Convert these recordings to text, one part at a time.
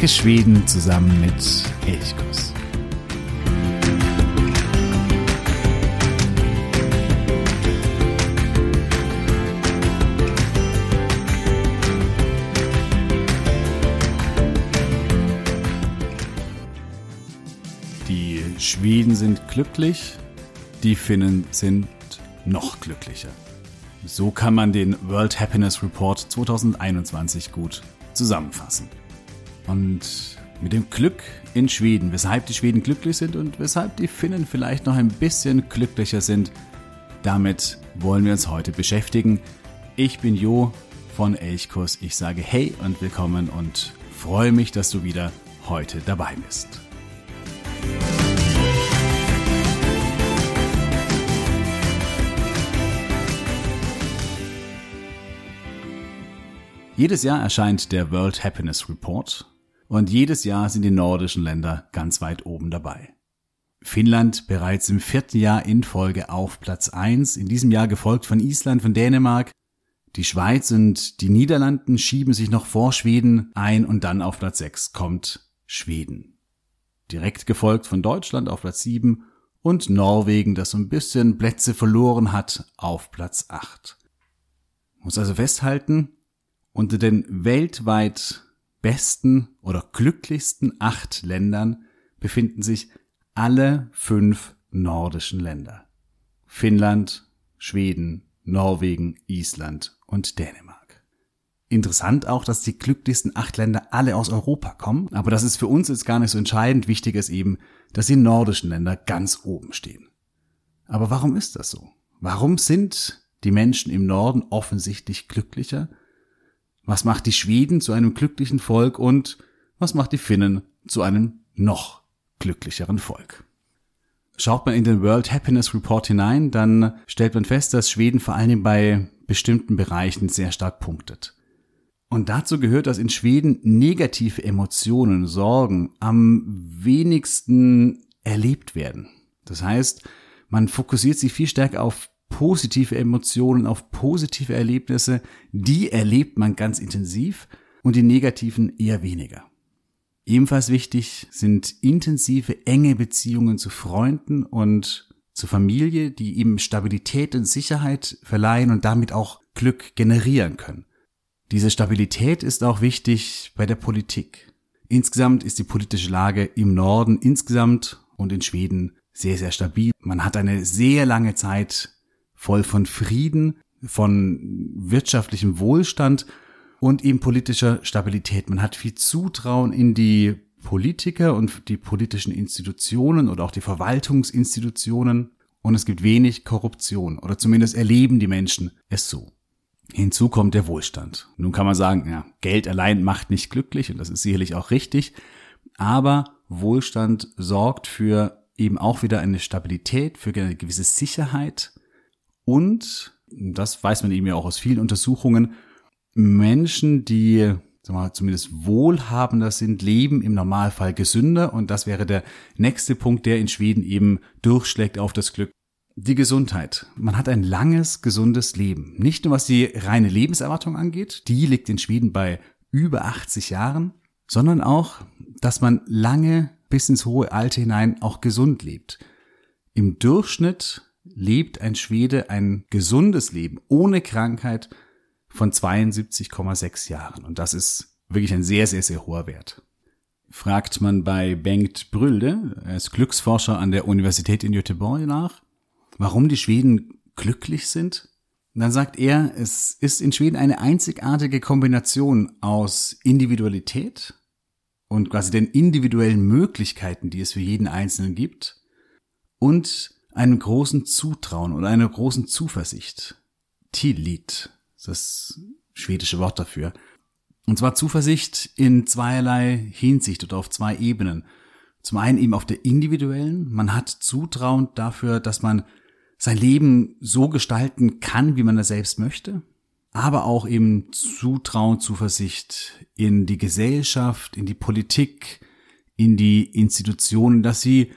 Entdecke Schweden zusammen mit Elchkuss. Die Schweden sind glücklich, die Finnen sind noch glücklicher. So kann man den World Happiness Report 2021 gut zusammenfassen. Und mit dem Glück in Schweden, weshalb die Schweden glücklich sind und weshalb die Finnen vielleicht noch ein bisschen glücklicher sind, damit wollen wir uns heute beschäftigen. Ich bin Jo von Elchkurs. Ich sage Hey und willkommen und freue mich, dass du wieder heute dabei bist. Jedes Jahr erscheint der World Happiness Report und jedes Jahr sind die nordischen Länder ganz weit oben dabei. Finnland bereits im vierten Jahr in Folge auf Platz 1, in diesem Jahr gefolgt von Island, von Dänemark. Die Schweiz und die Niederlanden schieben sich noch vor Schweden ein und dann auf Platz 6 kommt Schweden. Direkt gefolgt von Deutschland auf Platz 7 und Norwegen, das so ein bisschen Plätze verloren hat, auf Platz 8. Muss also festhalten, unter den weltweit besten oder glücklichsten acht Ländern befinden sich alle fünf nordischen Länder. Finnland, Schweden, Norwegen, Island und Dänemark. Interessant auch, dass die glücklichsten acht Länder alle aus Europa kommen, aber das ist für uns jetzt gar nicht so entscheidend. Wichtig ist eben, dass die nordischen Länder ganz oben stehen. Aber warum ist das so? Warum sind die Menschen im Norden offensichtlich glücklicher was macht die Schweden zu einem glücklichen Volk und was macht die Finnen zu einem noch glücklicheren Volk? Schaut man in den World Happiness Report hinein, dann stellt man fest, dass Schweden vor allem bei bestimmten Bereichen sehr stark punktet. Und dazu gehört, dass in Schweden negative Emotionen, Sorgen am wenigsten erlebt werden. Das heißt, man fokussiert sich viel stärker auf positive Emotionen, auf positive Erlebnisse, die erlebt man ganz intensiv und die negativen eher weniger. Ebenfalls wichtig sind intensive, enge Beziehungen zu Freunden und zur Familie, die ihm Stabilität und Sicherheit verleihen und damit auch Glück generieren können. Diese Stabilität ist auch wichtig bei der Politik. Insgesamt ist die politische Lage im Norden insgesamt und in Schweden sehr, sehr stabil. Man hat eine sehr lange Zeit voll von Frieden, von wirtschaftlichem Wohlstand und eben politischer Stabilität. Man hat viel Zutrauen in die Politiker und die politischen Institutionen oder auch die Verwaltungsinstitutionen und es gibt wenig Korruption oder zumindest erleben die Menschen es so. Hinzu kommt der Wohlstand. Nun kann man sagen, ja, Geld allein macht nicht glücklich und das ist sicherlich auch richtig, aber Wohlstand sorgt für eben auch wieder eine Stabilität, für eine gewisse Sicherheit und, das weiß man eben ja auch aus vielen Untersuchungen, Menschen, die sagen wir mal, zumindest wohlhabender sind, leben im Normalfall gesünder. Und das wäre der nächste Punkt, der in Schweden eben durchschlägt auf das Glück. Die Gesundheit. Man hat ein langes, gesundes Leben. Nicht nur was die reine Lebenserwartung angeht, die liegt in Schweden bei über 80 Jahren, sondern auch, dass man lange bis ins hohe Alter hinein auch gesund lebt. Im Durchschnitt lebt ein Schwede ein gesundes Leben ohne Krankheit von 72,6 Jahren. Und das ist wirklich ein sehr, sehr, sehr hoher Wert. Fragt man bei Bengt Brülde, er ist Glücksforscher an der Universität in Göteborg nach, warum die Schweden glücklich sind, dann sagt er, es ist in Schweden eine einzigartige Kombination aus Individualität und quasi den individuellen Möglichkeiten, die es für jeden Einzelnen gibt, und einem großen Zutrauen oder einer großen Zuversicht. Tillit, das schwedische Wort dafür. Und zwar Zuversicht in zweierlei Hinsicht oder auf zwei Ebenen. Zum einen eben auf der individuellen. Man hat Zutrauen dafür, dass man sein Leben so gestalten kann, wie man es selbst möchte. Aber auch eben Zutrauen, Zuversicht in die Gesellschaft, in die Politik, in die Institutionen, dass sie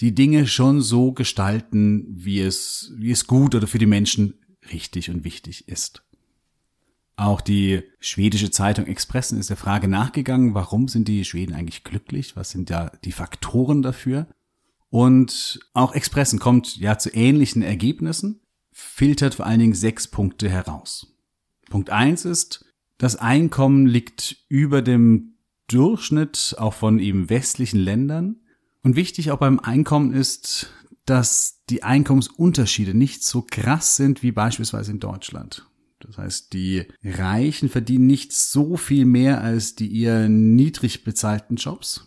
die Dinge schon so gestalten, wie es, wie es gut oder für die Menschen richtig und wichtig ist. Auch die schwedische Zeitung Expressen ist der Frage nachgegangen, warum sind die Schweden eigentlich glücklich? Was sind da die Faktoren dafür? Und auch Expressen kommt ja zu ähnlichen Ergebnissen, filtert vor allen Dingen sechs Punkte heraus. Punkt eins ist, das Einkommen liegt über dem Durchschnitt auch von eben westlichen Ländern. Und wichtig auch beim Einkommen ist, dass die Einkommensunterschiede nicht so krass sind wie beispielsweise in Deutschland. Das heißt, die Reichen verdienen nicht so viel mehr als die eher niedrig bezahlten Jobs.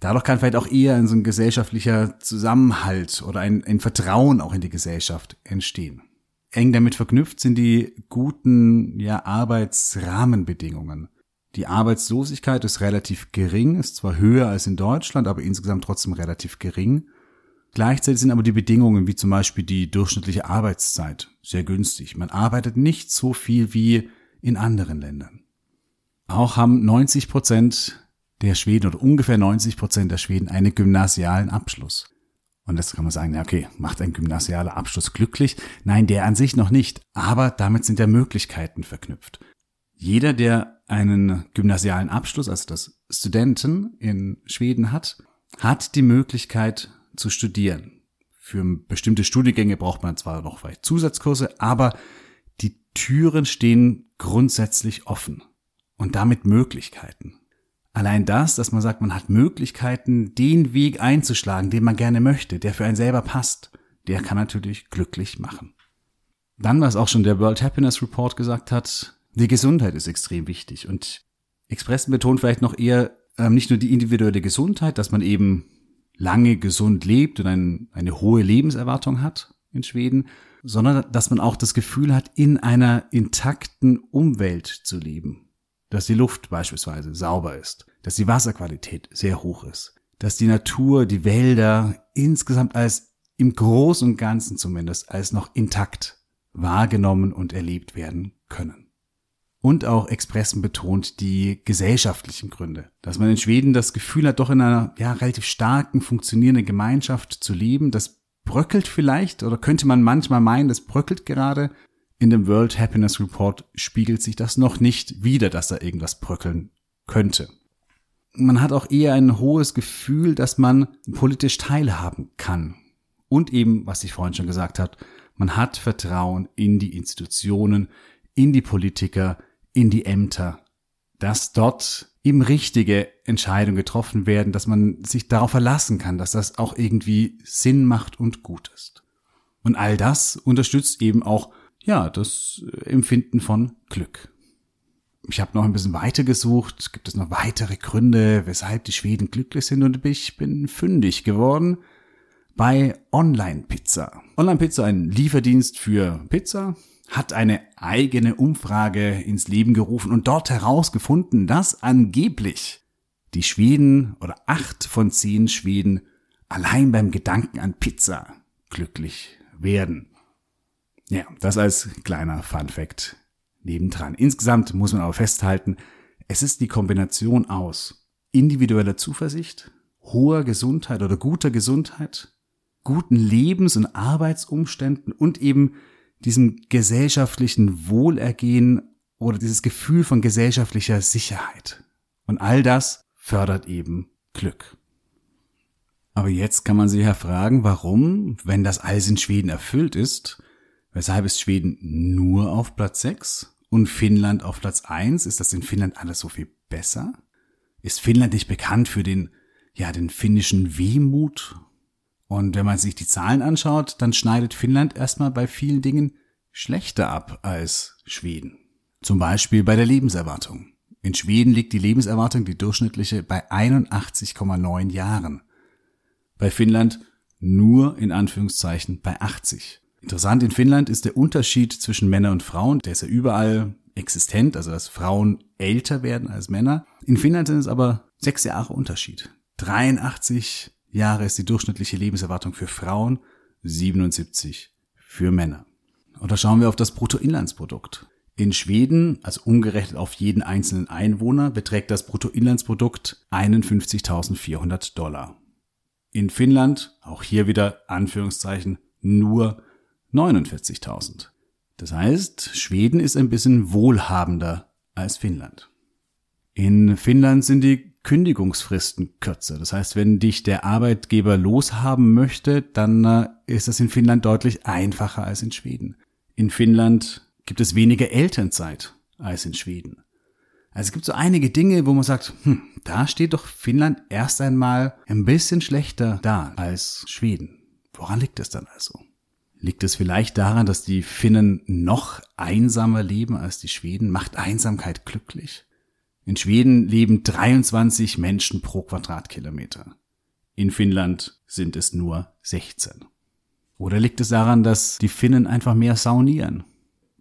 Dadurch kann vielleicht auch eher ein so ein gesellschaftlicher Zusammenhalt oder ein, ein Vertrauen auch in die Gesellschaft entstehen. Eng damit verknüpft sind die guten ja, Arbeitsrahmenbedingungen. Die Arbeitslosigkeit ist relativ gering, ist zwar höher als in Deutschland, aber insgesamt trotzdem relativ gering. Gleichzeitig sind aber die Bedingungen, wie zum Beispiel die durchschnittliche Arbeitszeit, sehr günstig. Man arbeitet nicht so viel wie in anderen Ländern. Auch haben 90 Prozent der Schweden oder ungefähr 90 Prozent der Schweden einen gymnasialen Abschluss. Und das kann man sagen, ja, okay, macht ein gymnasialer Abschluss glücklich? Nein, der an sich noch nicht. Aber damit sind ja Möglichkeiten verknüpft. Jeder, der einen gymnasialen Abschluss, also das Studenten in Schweden hat, hat die Möglichkeit, zu studieren. Für bestimmte Studiengänge braucht man zwar noch vielleicht Zusatzkurse, aber die Türen stehen grundsätzlich offen und damit Möglichkeiten. Allein das, dass man sagt, man hat Möglichkeiten, den Weg einzuschlagen, den man gerne möchte, der für einen selber passt, der kann natürlich glücklich machen. Dann, was auch schon der World Happiness Report gesagt hat, die Gesundheit ist extrem wichtig und Expressen betont vielleicht noch eher ähm, nicht nur die individuelle Gesundheit, dass man eben lange gesund lebt und ein, eine hohe Lebenserwartung hat in Schweden, sondern dass man auch das Gefühl hat, in einer intakten Umwelt zu leben. Dass die Luft beispielsweise sauber ist, dass die Wasserqualität sehr hoch ist, dass die Natur, die Wälder insgesamt als im Großen und Ganzen zumindest als noch intakt wahrgenommen und erlebt werden können und auch Expressen betont die gesellschaftlichen Gründe. Dass man in Schweden das Gefühl hat, doch in einer ja, relativ starken, funktionierenden Gemeinschaft zu leben. Das bröckelt vielleicht oder könnte man manchmal meinen, das bröckelt gerade. In dem World Happiness Report spiegelt sich das noch nicht wieder, dass da irgendwas bröckeln könnte. Man hat auch eher ein hohes Gefühl, dass man politisch teilhaben kann. Und eben, was ich vorhin schon gesagt habe, man hat Vertrauen in die Institutionen, in die Politiker, in die Ämter, dass dort eben richtige Entscheidungen getroffen werden, dass man sich darauf verlassen kann, dass das auch irgendwie Sinn macht und gut ist. Und all das unterstützt eben auch, ja, das Empfinden von Glück. Ich habe noch ein bisschen weiter gesucht, gibt es noch weitere Gründe, weshalb die Schweden glücklich sind und ich bin fündig geworden bei Online Pizza. Online Pizza, ein Lieferdienst für Pizza, hat eine eigene Umfrage ins Leben gerufen und dort herausgefunden, dass angeblich die Schweden oder acht von zehn Schweden allein beim Gedanken an Pizza glücklich werden. Ja, das als kleiner Fun Fact nebendran. Insgesamt muss man aber festhalten, es ist die Kombination aus individueller Zuversicht, hoher Gesundheit oder guter Gesundheit, guten Lebens- und Arbeitsumständen und eben diesem gesellschaftlichen Wohlergehen oder dieses Gefühl von gesellschaftlicher Sicherheit. Und all das fördert eben Glück. Aber jetzt kann man sich ja fragen, warum, wenn das alles in Schweden erfüllt ist, weshalb ist Schweden nur auf Platz 6 und Finnland auf Platz 1? Ist das in Finnland alles so viel besser? Ist Finnland nicht bekannt für den, ja, den finnischen Wehmut und wenn man sich die Zahlen anschaut, dann schneidet Finnland erstmal bei vielen Dingen schlechter ab als Schweden. Zum Beispiel bei der Lebenserwartung. In Schweden liegt die Lebenserwartung, die durchschnittliche, bei 81,9 Jahren. Bei Finnland nur in Anführungszeichen bei 80. Interessant in Finnland ist der Unterschied zwischen Männern und Frauen, der ist ja überall existent, also dass Frauen älter werden als Männer. In Finnland sind es aber sechs Jahre Unterschied. 83 Jahre ist die durchschnittliche Lebenserwartung für Frauen, 77 für Männer. Oder schauen wir auf das Bruttoinlandsprodukt. In Schweden, also umgerechnet auf jeden einzelnen Einwohner, beträgt das Bruttoinlandsprodukt 51.400 Dollar. In Finnland, auch hier wieder Anführungszeichen, nur 49.000. Das heißt, Schweden ist ein bisschen wohlhabender als Finnland. In Finnland sind die Kündigungsfristen kürzer. Das heißt, wenn dich der Arbeitgeber loshaben möchte, dann äh, ist das in Finnland deutlich einfacher als in Schweden. In Finnland gibt es weniger Elternzeit als in Schweden. Also es gibt so einige Dinge, wo man sagt, hm, da steht doch Finnland erst einmal ein bisschen schlechter da als Schweden. Woran liegt es dann also? Liegt es vielleicht daran, dass die Finnen noch einsamer leben als die Schweden? Macht Einsamkeit glücklich? In Schweden leben 23 Menschen pro Quadratkilometer. In Finnland sind es nur 16. Oder liegt es daran, dass die Finnen einfach mehr saunieren?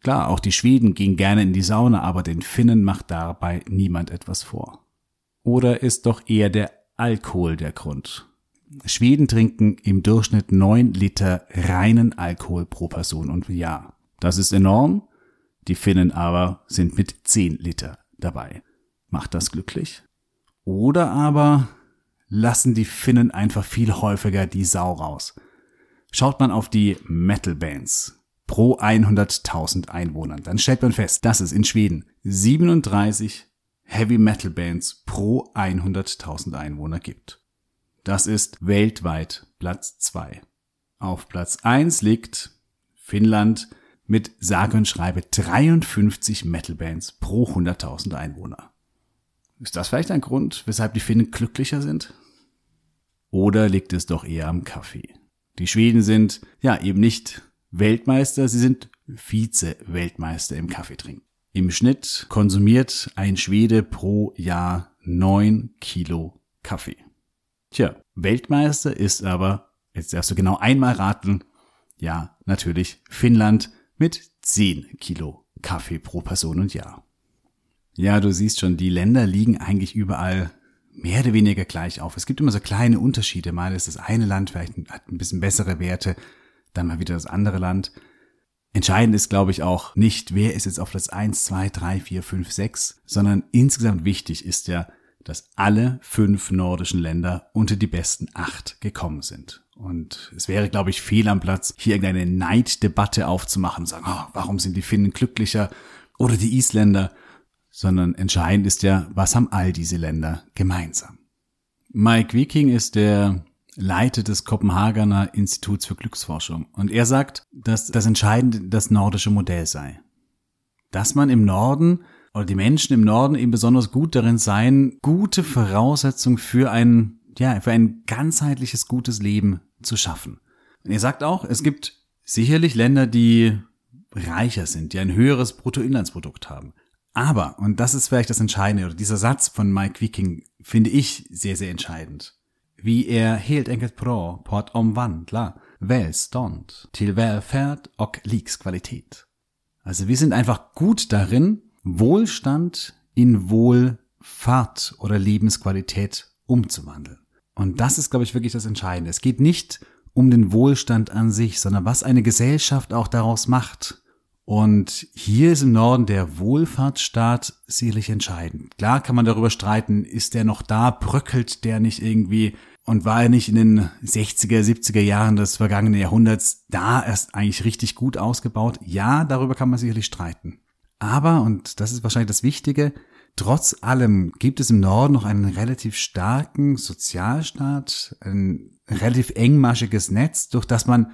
Klar, auch die Schweden gehen gerne in die Sauna, aber den Finnen macht dabei niemand etwas vor. Oder ist doch eher der Alkohol der Grund? Schweden trinken im Durchschnitt 9 Liter reinen Alkohol pro Person und Jahr. Das ist enorm. Die Finnen aber sind mit 10 Liter dabei. Macht das glücklich? Oder aber lassen die Finnen einfach viel häufiger die Sau raus. Schaut man auf die Metal Bands pro 100.000 Einwohnern, dann stellt man fest, dass es in Schweden 37 Heavy Metal Bands pro 100.000 Einwohner gibt. Das ist weltweit Platz 2. Auf Platz 1 liegt Finnland mit sage und schreibe 53 Metal Bands pro 100.000 Einwohner. Ist das vielleicht ein Grund, weshalb die Finnen glücklicher sind? Oder liegt es doch eher am Kaffee? Die Schweden sind ja eben nicht Weltmeister, sie sind Vize-Weltmeister im Kaffeetrinken. Im Schnitt konsumiert ein Schwede pro Jahr neun Kilo Kaffee. Tja, Weltmeister ist aber, jetzt darfst du genau einmal raten, ja, natürlich Finnland mit zehn Kilo Kaffee pro Person und Jahr. Ja, du siehst schon, die Länder liegen eigentlich überall mehr oder weniger gleich auf. Es gibt immer so kleine Unterschiede. Mal ist das eine Land vielleicht hat ein bisschen bessere Werte, dann mal wieder das andere Land. Entscheidend ist, glaube ich, auch nicht, wer ist jetzt auf Platz 1, 2, 3, 4, 5, 6, sondern insgesamt wichtig ist ja, dass alle fünf nordischen Länder unter die besten acht gekommen sind. Und es wäre, glaube ich, fehl am Platz, hier irgendeine Neiddebatte aufzumachen und sagen, oh, warum sind die Finnen glücklicher oder die Isländer sondern entscheidend ist ja, was haben all diese Länder gemeinsam. Mike Viking ist der Leiter des Kopenhagener Instituts für Glücksforschung und er sagt, dass das Entscheidende das nordische Modell sei. Dass man im Norden oder die Menschen im Norden eben besonders gut darin seien, gute Voraussetzungen für ein, ja, für ein ganzheitliches gutes Leben zu schaffen. Und er sagt auch, es gibt sicherlich Länder, die reicher sind, die ein höheres Bruttoinlandsprodukt haben. Aber, und das ist vielleicht das Entscheidende, oder dieser Satz von Mike Viking finde ich sehr, sehr entscheidend. Wie er helt enkelt pro att omvandla välstånd till välfärd och livskvalitet. Also wir sind einfach gut darin, Wohlstand in Wohlfahrt oder Lebensqualität umzuwandeln. Und das ist, glaube ich, wirklich das Entscheidende. Es geht nicht um den Wohlstand an sich, sondern was eine Gesellschaft auch daraus macht. Und hier ist im Norden der Wohlfahrtsstaat sicherlich entscheidend. Klar kann man darüber streiten, ist der noch da, bröckelt der nicht irgendwie und war er nicht in den 60er, 70er Jahren des vergangenen Jahrhunderts da erst eigentlich richtig gut ausgebaut? Ja, darüber kann man sicherlich streiten. Aber, und das ist wahrscheinlich das Wichtige, trotz allem gibt es im Norden noch einen relativ starken Sozialstaat, ein relativ engmaschiges Netz, durch das man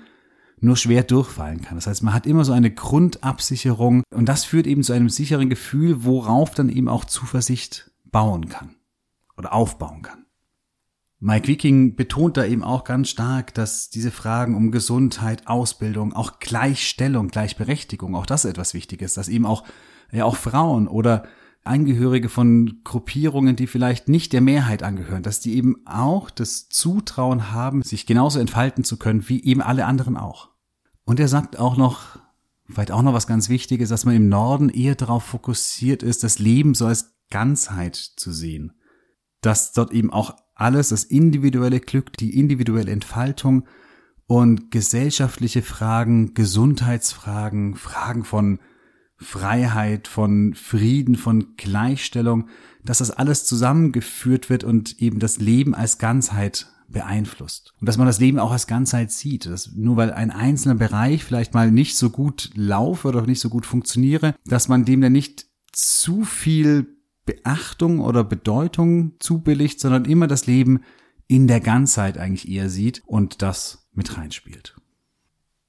nur schwer durchfallen kann. Das heißt, man hat immer so eine Grundabsicherung und das führt eben zu einem sicheren Gefühl, worauf dann eben auch Zuversicht bauen kann oder aufbauen kann. Mike Viking betont da eben auch ganz stark, dass diese Fragen um Gesundheit, Ausbildung, auch Gleichstellung, Gleichberechtigung, auch das etwas Wichtiges, dass eben auch, ja, auch Frauen oder Angehörige von Gruppierungen, die vielleicht nicht der Mehrheit angehören, dass die eben auch das Zutrauen haben, sich genauso entfalten zu können wie eben alle anderen auch. Und er sagt auch noch, vielleicht auch noch was ganz Wichtiges, dass man im Norden eher darauf fokussiert ist, das Leben so als Ganzheit zu sehen. Dass dort eben auch alles, das individuelle Glück, die individuelle Entfaltung und gesellschaftliche Fragen, Gesundheitsfragen, Fragen von Freiheit, von Frieden, von Gleichstellung, dass das alles zusammengeführt wird und eben das Leben als Ganzheit beeinflusst. Und dass man das Leben auch als Ganzheit sieht. Dass nur weil ein einzelner Bereich vielleicht mal nicht so gut laufe oder nicht so gut funktioniere, dass man dem dann nicht zu viel Beachtung oder Bedeutung zubilligt, sondern immer das Leben in der Ganzheit eigentlich eher sieht und das mit reinspielt.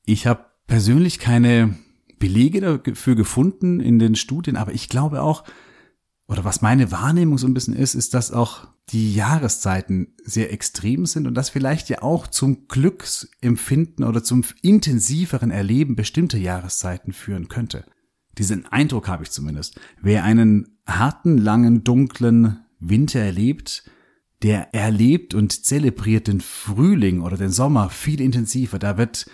Ich habe persönlich keine Belege dafür gefunden in den Studien, aber ich glaube auch, oder was meine Wahrnehmung so ein bisschen ist, ist, dass auch die Jahreszeiten sehr extrem sind und das vielleicht ja auch zum Glücksempfinden oder zum intensiveren Erleben bestimmter Jahreszeiten führen könnte. Diesen Eindruck habe ich zumindest. Wer einen harten, langen, dunklen Winter erlebt, der erlebt und zelebriert den Frühling oder den Sommer viel intensiver. Da wird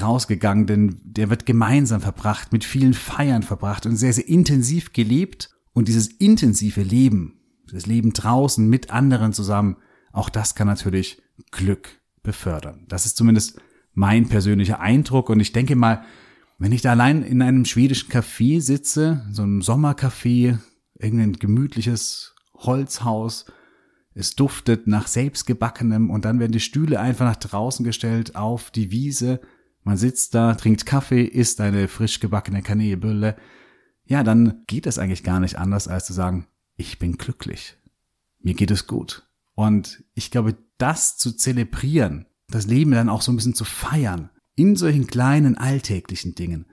rausgegangen, denn der wird gemeinsam verbracht, mit vielen Feiern verbracht und sehr, sehr intensiv gelebt und dieses intensive Leben, das Leben draußen mit anderen zusammen, auch das kann natürlich Glück befördern. Das ist zumindest mein persönlicher Eindruck und ich denke mal, wenn ich da allein in einem schwedischen Café sitze, so einem Sommercafé, irgendein gemütliches Holzhaus, es duftet nach selbstgebackenem und dann werden die Stühle einfach nach draußen gestellt auf die Wiese. Man sitzt da, trinkt Kaffee, isst eine frisch gebackene Kanelbülle ja, dann geht es eigentlich gar nicht anders, als zu sagen, ich bin glücklich. Mir geht es gut. Und ich glaube, das zu zelebrieren, das Leben dann auch so ein bisschen zu feiern, in solchen kleinen alltäglichen Dingen,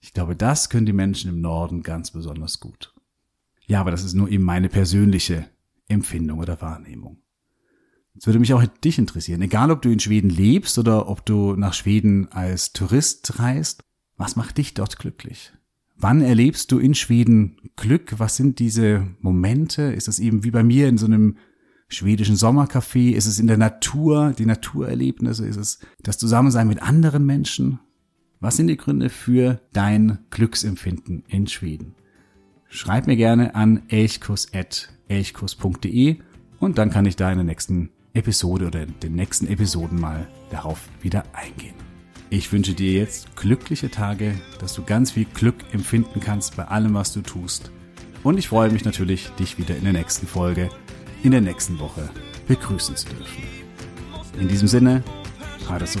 ich glaube, das können die Menschen im Norden ganz besonders gut. Ja, aber das ist nur eben meine persönliche Empfindung oder Wahrnehmung. Jetzt würde mich auch dich interessieren, egal ob du in Schweden lebst oder ob du nach Schweden als Tourist reist, was macht dich dort glücklich? Wann erlebst du in Schweden Glück? Was sind diese Momente? Ist es eben wie bei mir in so einem schwedischen Sommercafé? Ist es in der Natur, die Naturerlebnisse? Ist es das Zusammensein mit anderen Menschen? Was sind die Gründe für dein Glücksempfinden in Schweden? Schreib mir gerne an elchkus.elchkus.de und dann kann ich da in der nächsten Episode oder in den nächsten Episoden mal darauf wieder eingehen. Ich wünsche dir jetzt glückliche Tage, dass du ganz viel Glück empfinden kannst bei allem, was du tust. Und ich freue mich natürlich, dich wieder in der nächsten Folge, in der nächsten Woche begrüßen zu dürfen. In diesem Sinne, ha det så